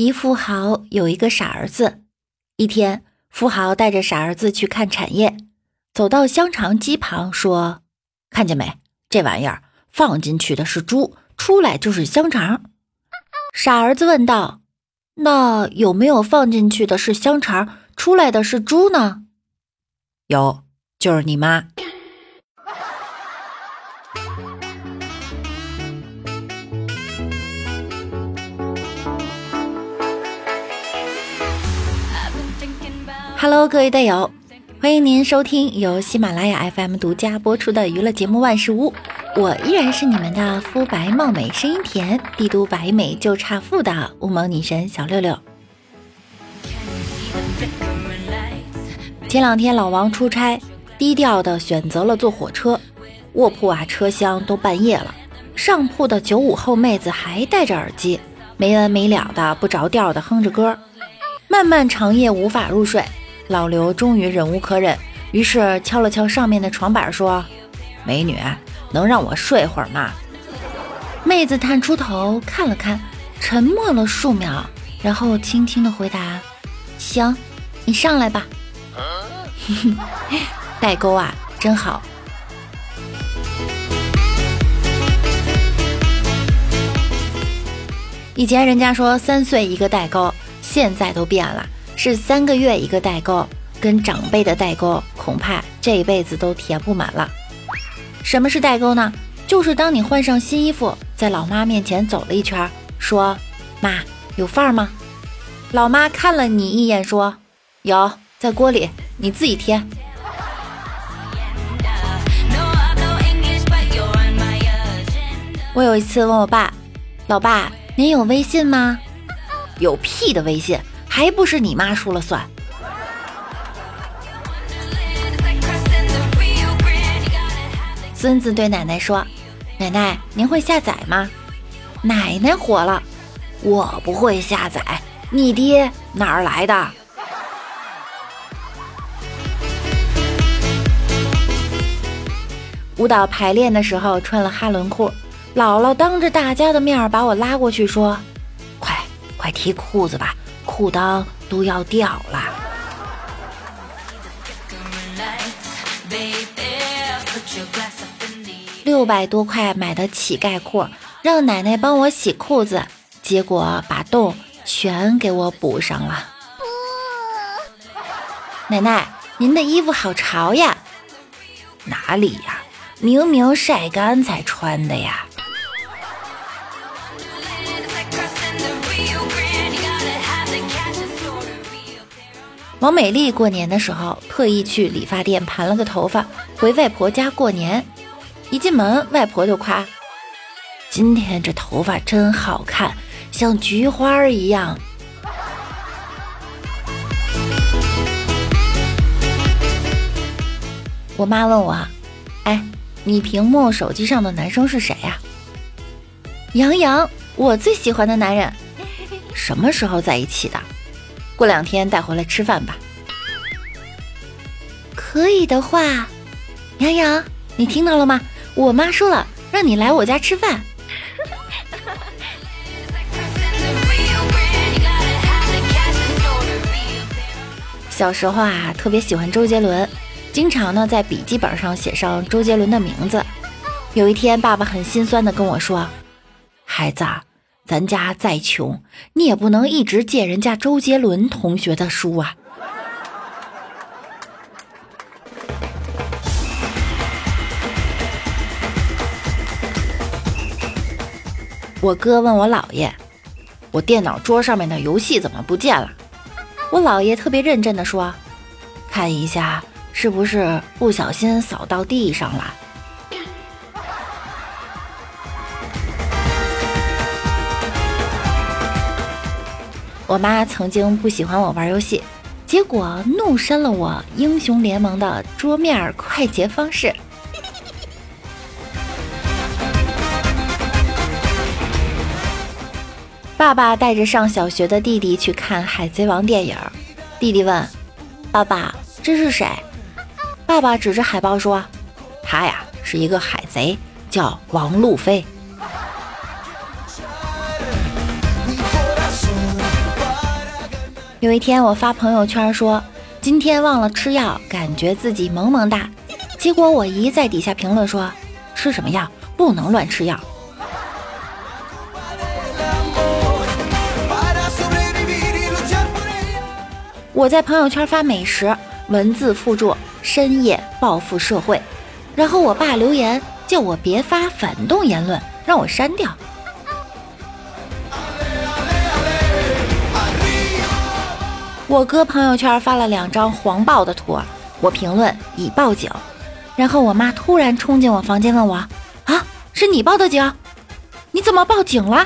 一富豪有一个傻儿子。一天，富豪带着傻儿子去看产业，走到香肠机旁，说：“看见没？这玩意儿放进去的是猪，出来就是香肠。”傻儿子问道：“那有没有放进去的是香肠，出来的是猪呢？”“有，就是你妈。” Hello，各位队友，欢迎您收听由喜马拉雅 FM 独家播出的娱乐节目《万事屋》，我依然是你们的肤白貌美、声音甜、帝都白美就差富的乌蒙女神小六六。前两天老王出差，低调的选择了坐火车，卧铺啊车厢都半夜了，上铺的九五后妹子还戴着耳机，没完没了的不着调的哼着歌，漫漫长夜无法入睡。老刘终于忍无可忍，于是敲了敲上面的床板，说：“美女，能让我睡会儿吗？”妹子探出头看了看，沉默了数秒，然后轻轻的回答：“行，你上来吧。”代沟啊，真好。以前人家说三岁一个代沟，现在都变了。是三个月一个代沟，跟长辈的代沟，恐怕这一辈子都填不满了。什么是代沟呢？就是当你换上新衣服，在老妈面前走了一圈，说：“妈，有范儿吗？”老妈看了你一眼，说：“有，在锅里，你自己添。”我有一次问我爸：“老爸，您有微信吗？”“有屁的微信！”还不是你妈说了算。孙子对奶奶说：“奶奶，您会下载吗？”奶奶火了：“我不会下载，你爹哪儿来的？”舞蹈排练的时候穿了哈伦裤，姥姥当着大家的面把我拉过去说：“快快提裤子吧。”裤裆都要掉了，六百多块买的乞丐裤，让奶奶帮我洗裤子，结果把洞全给我补上了。奶奶，您的衣服好潮呀！哪里呀？明明晒干才穿的呀。王美丽过年的时候特意去理发店盘了个头发，回外婆家过年。一进门，外婆就夸：“今天这头发真好看，像菊花一样。”我妈问我：“哎，你屏幕手机上的男生是谁呀？”杨洋，我最喜欢的男人。什么时候在一起的？过两天带回来吃饭吧。可以的话，洋洋，你听到了吗？我妈说了，让你来我家吃饭。小时候啊，特别喜欢周杰伦，经常呢在笔记本上写上周杰伦的名字。有一天，爸爸很心酸的跟我说：“孩子。”咱家再穷，你也不能一直借人家周杰伦同学的书啊！我哥问我姥爷：“我电脑桌上面的游戏怎么不见了？”我姥爷特别认真的说：“看一下，是不是不小心扫到地上了？”我妈曾经不喜欢我玩游戏，结果怒删了我英雄联盟的桌面快捷方式。爸爸带着上小学的弟弟去看《海贼王》电影，弟弟问：“爸爸，这是谁？”爸爸指着海报说：“他呀，是一个海贼，叫王路飞。”有一天我发朋友圈说今天忘了吃药，感觉自己萌萌哒。结果我姨在底下评论说：“吃什么药？不能乱吃药。”我在朋友圈发美食，文字附注“深夜报复社会”，然后我爸留言叫我别发反动言论，让我删掉。我哥朋友圈发了两张黄暴的图，我评论已报警。然后我妈突然冲进我房间问我：“啊，是你报的警？你怎么报警了？”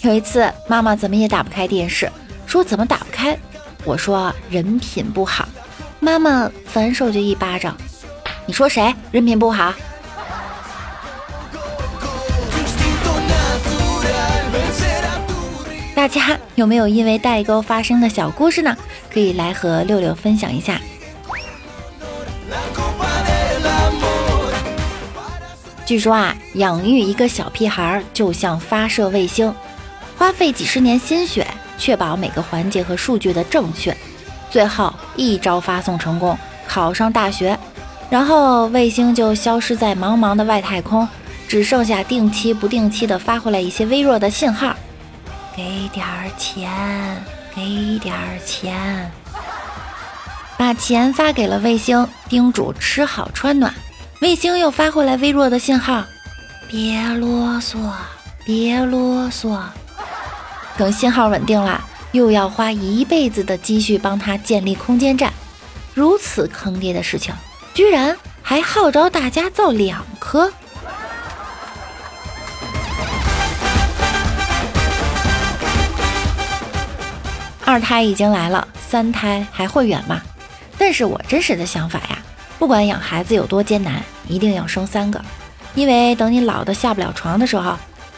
有一次，妈妈怎么也打不开电视，说怎么打不开？我说人品不好。妈妈反手就一巴掌：“你说谁人品不好？”大家有没有因为代沟发生的小故事呢？可以来和六六分享一下。据说啊，养育一个小屁孩就像发射卫星，花费几十年心血，确保每个环节和数据的正确，最后一招发送成功，考上大学，然后卫星就消失在茫茫的外太空，只剩下定期不定期的发回来一些微弱的信号。给点儿钱，给点儿钱，把钱发给了卫星，叮嘱吃好穿暖。卫星又发回来微弱的信号，别啰嗦，别啰嗦。等信号稳定了，又要花一辈子的积蓄帮他建立空间站。如此坑爹的事情，居然还号召大家造两颗。二胎已经来了，三胎还会远吗？但是我真实的想法呀，不管养孩子有多艰难，一定要生三个，因为等你老的下不了床的时候，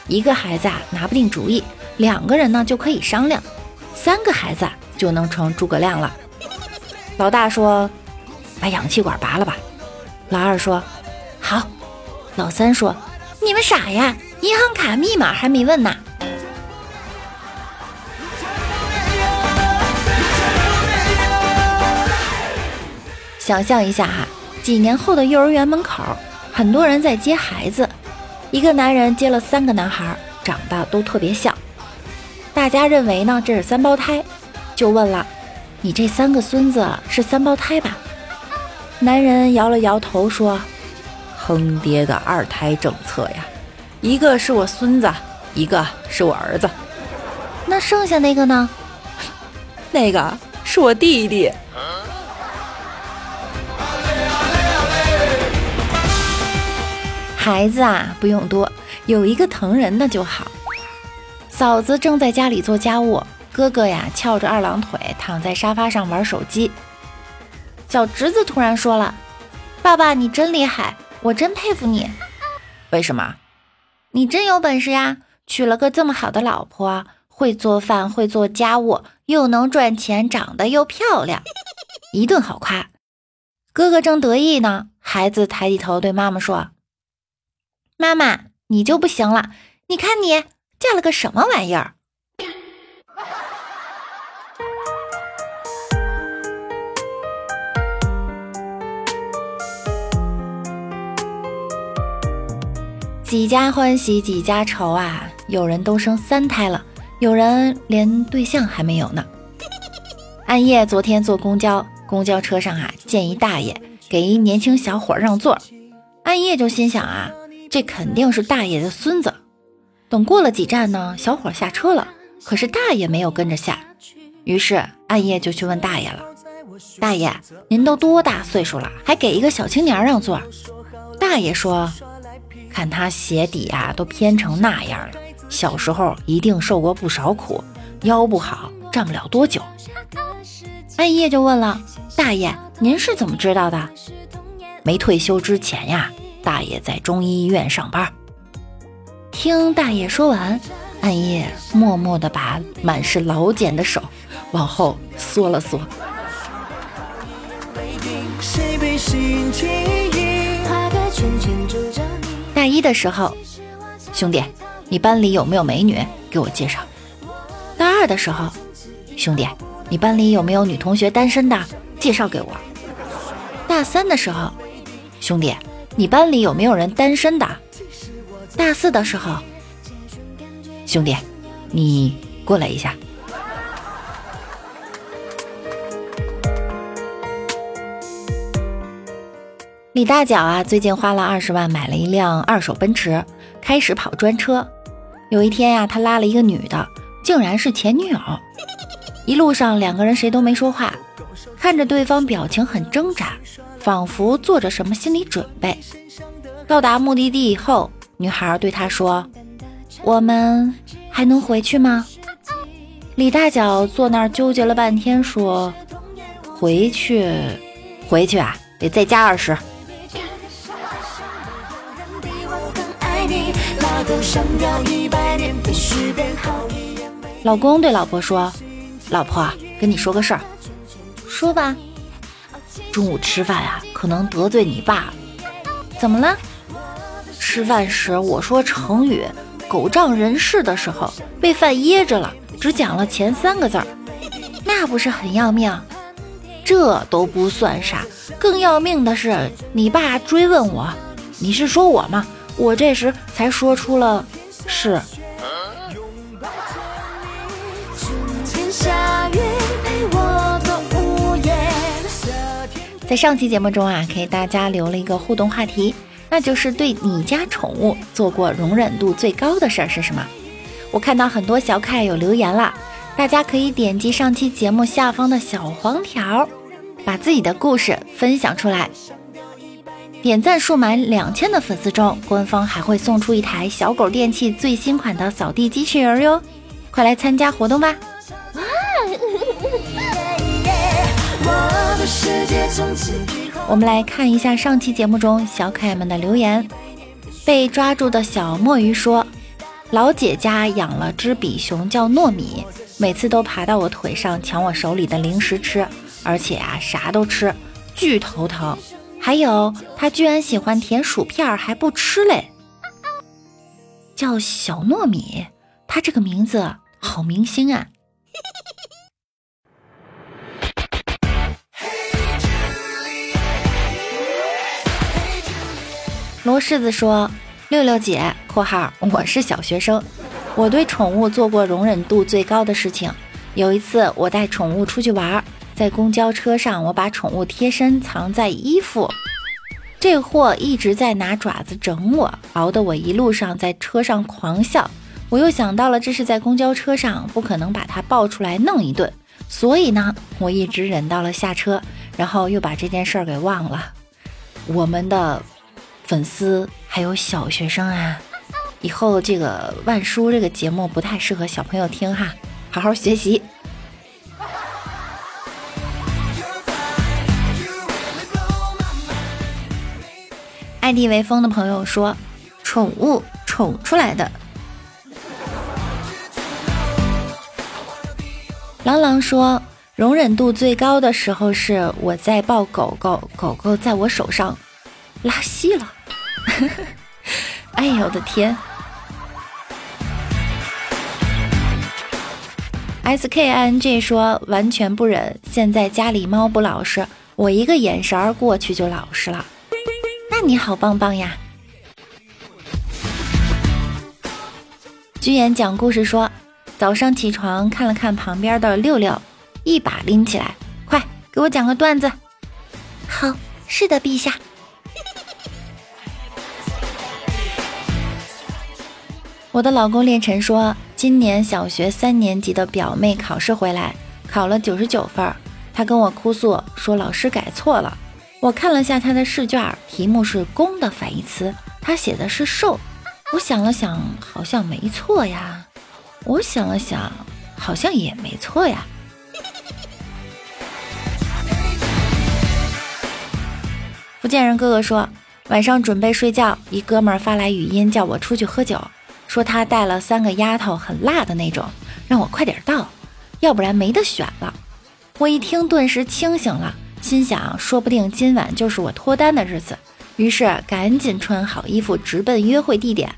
一个孩子啊拿不定主意，两个人呢就可以商量，三个孩子就能成诸葛亮了。老大说：“把氧气管拔了吧。”老二说：“好。”老三说：“你们傻呀，银行卡密码还没问呢。”想象一下哈，几年后的幼儿园门口，很多人在接孩子。一个男人接了三个男孩，长得都特别像。大家认为呢，这是三胞胎，就问了：“你这三个孙子是三胞胎吧？”男人摇了摇头说：“坑爹的二胎政策呀！一个是我孙子，一个是我儿子。那剩下那个呢？那个是我弟弟。”孩子啊，不用多，有一个疼人的就好。嫂子正在家里做家务，哥哥呀翘着二郎腿躺在沙发上玩手机。小侄子突然说了：“爸爸，你真厉害，我真佩服你。为什么？你真有本事呀，娶了个这么好的老婆，会做饭，会做家务，又能赚钱，长得又漂亮，一顿好夸。”哥哥正得意呢，孩子抬起头对妈妈说。妈妈，你就不行了！你看你嫁了个什么玩意儿？几家欢喜几家愁啊！有人都生三胎了，有人连对象还没有呢。暗夜昨天坐公交，公交车上啊，见一大爷给一年轻小伙让座，暗夜就心想啊。这肯定是大爷的孙子。等过了几站呢，小伙下车了，可是大爷没有跟着下。于是暗夜就去问大爷了：“大爷，您都多大岁数了，还给一个小青年让座？”大爷说：“看他鞋底啊都偏成那样了，小时候一定受过不少苦，腰不好，站不了多久。”暗夜就问了：“大爷，您是怎么知道的？”没退休之前呀。大爷在中医医院上班。听大爷说完，暗夜默默地把满是老茧的手往后缩了缩。大一的时候，兄弟，你班里有没有美女？给我介绍。大二的时候，兄弟，你班里有没有女同学单身的？介绍给我。大三的时候，兄弟，你班里有没有人单身的？大四的时候，兄弟，你过来一下。李大脚啊，最近花了二十万买了一辆二手奔驰，开始跑专车。有一天呀，他拉了一个女的，竟然是前女友。一路上两个人谁都没说话，看着对方表情很挣扎，仿佛做着什么心理准备。到达目的地以后，女孩对他说：“我们还能回去吗？”李大脚坐那儿纠结了半天，说：“回去，回去啊，得再加二十。”老公对老婆说：“老婆，跟你说个事儿，说吧。中午吃饭呀，可能得罪你爸。怎么了？吃饭时我说成语‘狗仗人势’的时候，被饭噎着了，只讲了前三个字儿。那不是很要命？这都不算啥，更要命的是，你爸追问我，你是说我吗？”我这时才说出了是。在上期节目中啊，给大家留了一个互动话题，那就是对你家宠物做过容忍度最高的事儿是什么？我看到很多小可爱有留言了，大家可以点击上期节目下方的小黄条，把自己的故事分享出来。点赞数满两千的粉丝中，官方还会送出一台小狗电器最新款的扫地机器人哟！快来参加活动吧！我们来看一下上期节目中小可爱们的留言。被抓住的小墨鱼说：“老姐家养了只比熊叫糯米，每次都爬到我腿上抢我手里的零食吃，而且啊啥都吃，巨头疼。”还有，他居然喜欢舔薯片还不吃嘞，叫小糯米，他这个名字好明星啊！罗柿子说：“六六姐（括号我是小学生），我对宠物做过容忍度最高的事情。有一次，我带宠物出去玩。”在公交车上，我把宠物贴身藏在衣服，这货一直在拿爪子整我，熬得我一路上在车上狂笑。我又想到了这是在公交车上，不可能把它抱出来弄一顿，所以呢，我一直忍到了下车，然后又把这件事儿给忘了。我们的粉丝还有小学生啊，以后这个万叔这个节目不太适合小朋友听哈，好好学习。爱地为风的朋友说：“宠物宠出来的。”朗朗说：“容忍度最高的时候是我在抱狗狗，狗狗在我手上拉稀了。” 哎呀，我的天！S K I N G 说：“完全不忍，现在家里猫不老实，我一个眼神儿过去就老实了。”那你好棒棒呀！居言讲故事说，早上起床看了看旁边的六六，一把拎起来，快给我讲个段子。好，是的，陛下。我的老公练晨说，今年小学三年级的表妹考试回来，考了九十九分，他跟我哭诉说老师改错了。我看了下他的试卷，题目是“公”的反义词，他写的是“瘦”。我想了想，好像没错呀。我想了想，好像也没错呀。福建人哥哥说，晚上准备睡觉，一哥们儿发来语音叫我出去喝酒，说他带了三个丫头，很辣的那种，让我快点到，要不然没得选了。我一听，顿时清醒了。心想，说不定今晚就是我脱单的日子，于是赶紧穿好衣服，直奔约会地点。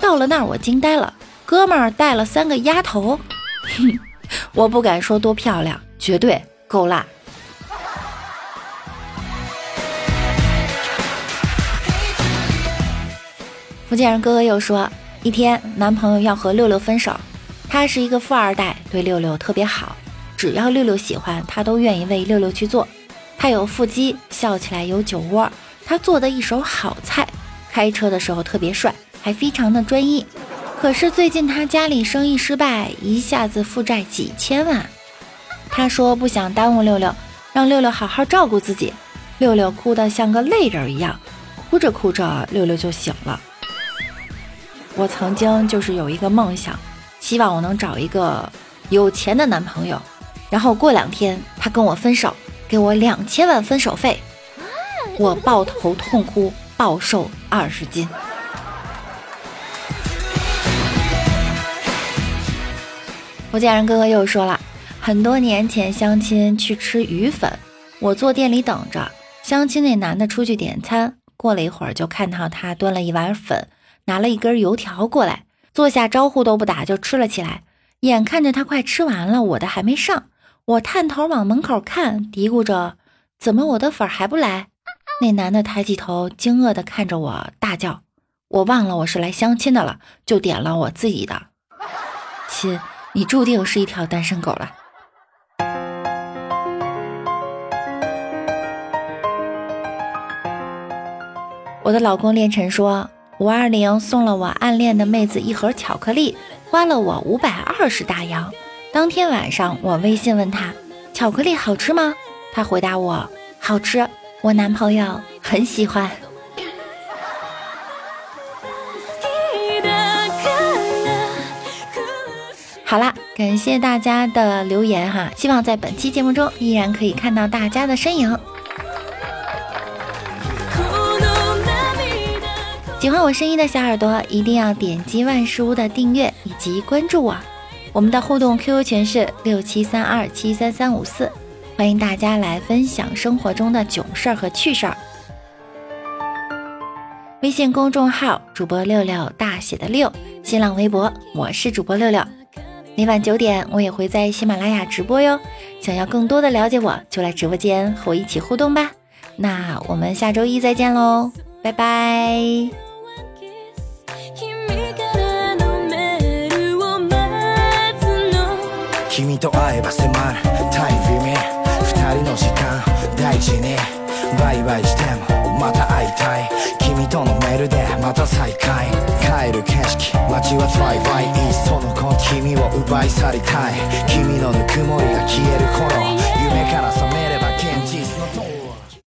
到了那儿，我惊呆了，哥们儿带了三个丫头，哼，我不敢说多漂亮，绝对够辣。福建人哥哥又说，一天男朋友要和六六分手，他是一个富二代，对六六特别好，只要六六喜欢，他都愿意为六六去做。他有腹肌，笑起来有酒窝，他做的一手好菜，开车的时候特别帅，还非常的专一。可是最近他家里生意失败，一下子负债几千万。他说不想耽误六六，让六六好好照顾自己。六六哭得像个泪人一样，哭着哭着，六六就醒了。我曾经就是有一个梦想，希望我能找一个有钱的男朋友，然后过两天他跟我分手，给我两千万分手费，我抱头痛哭，暴瘦二十斤。福建人哥哥又说了，很多年前相亲去吃鱼粉，我坐店里等着，相亲那男的出去点餐，过了一会儿就看到他端了一碗粉。拿了一根油条过来，坐下招呼都不打就吃了起来。眼看着他快吃完了，我的还没上，我探头往门口看，嘀咕着：“怎么我的粉还不来？”那男的抬起头，惊愕地看着我，大叫：“我忘了我是来相亲的了，就点了我自己的。”亲，你注定是一条单身狗了。我的老公练晨说。五二零送了我暗恋的妹子一盒巧克力，花了我五百二十大洋。当天晚上，我微信问他：“巧克力好吃吗？”他回答我：“好吃，我男朋友很喜欢。”好啦，感谢大家的留言哈，希望在本期节目中依然可以看到大家的身影。喜欢我声音的小耳朵，一定要点击万事屋的订阅以及关注我。我们的互动 QQ 群是六七三二七三三五四，欢迎大家来分享生活中的囧事儿和趣事儿。微信公众号主播六六大写的六，新浪微博我是主播六六。每晚九点我也会在喜马拉雅直播哟。想要更多的了解我，就来直播间和我一起互动吧。那我们下周一再见喽，拜拜。君と会えば迫るタイムリミ二人の時間大事にバイバイしてもまた会いたい。君とのメールでまた再会。帰る景色。街はトライバイ。いっその子。君を奪い去りたい。君のぬくもりが消える頃。夢から覚めれば現実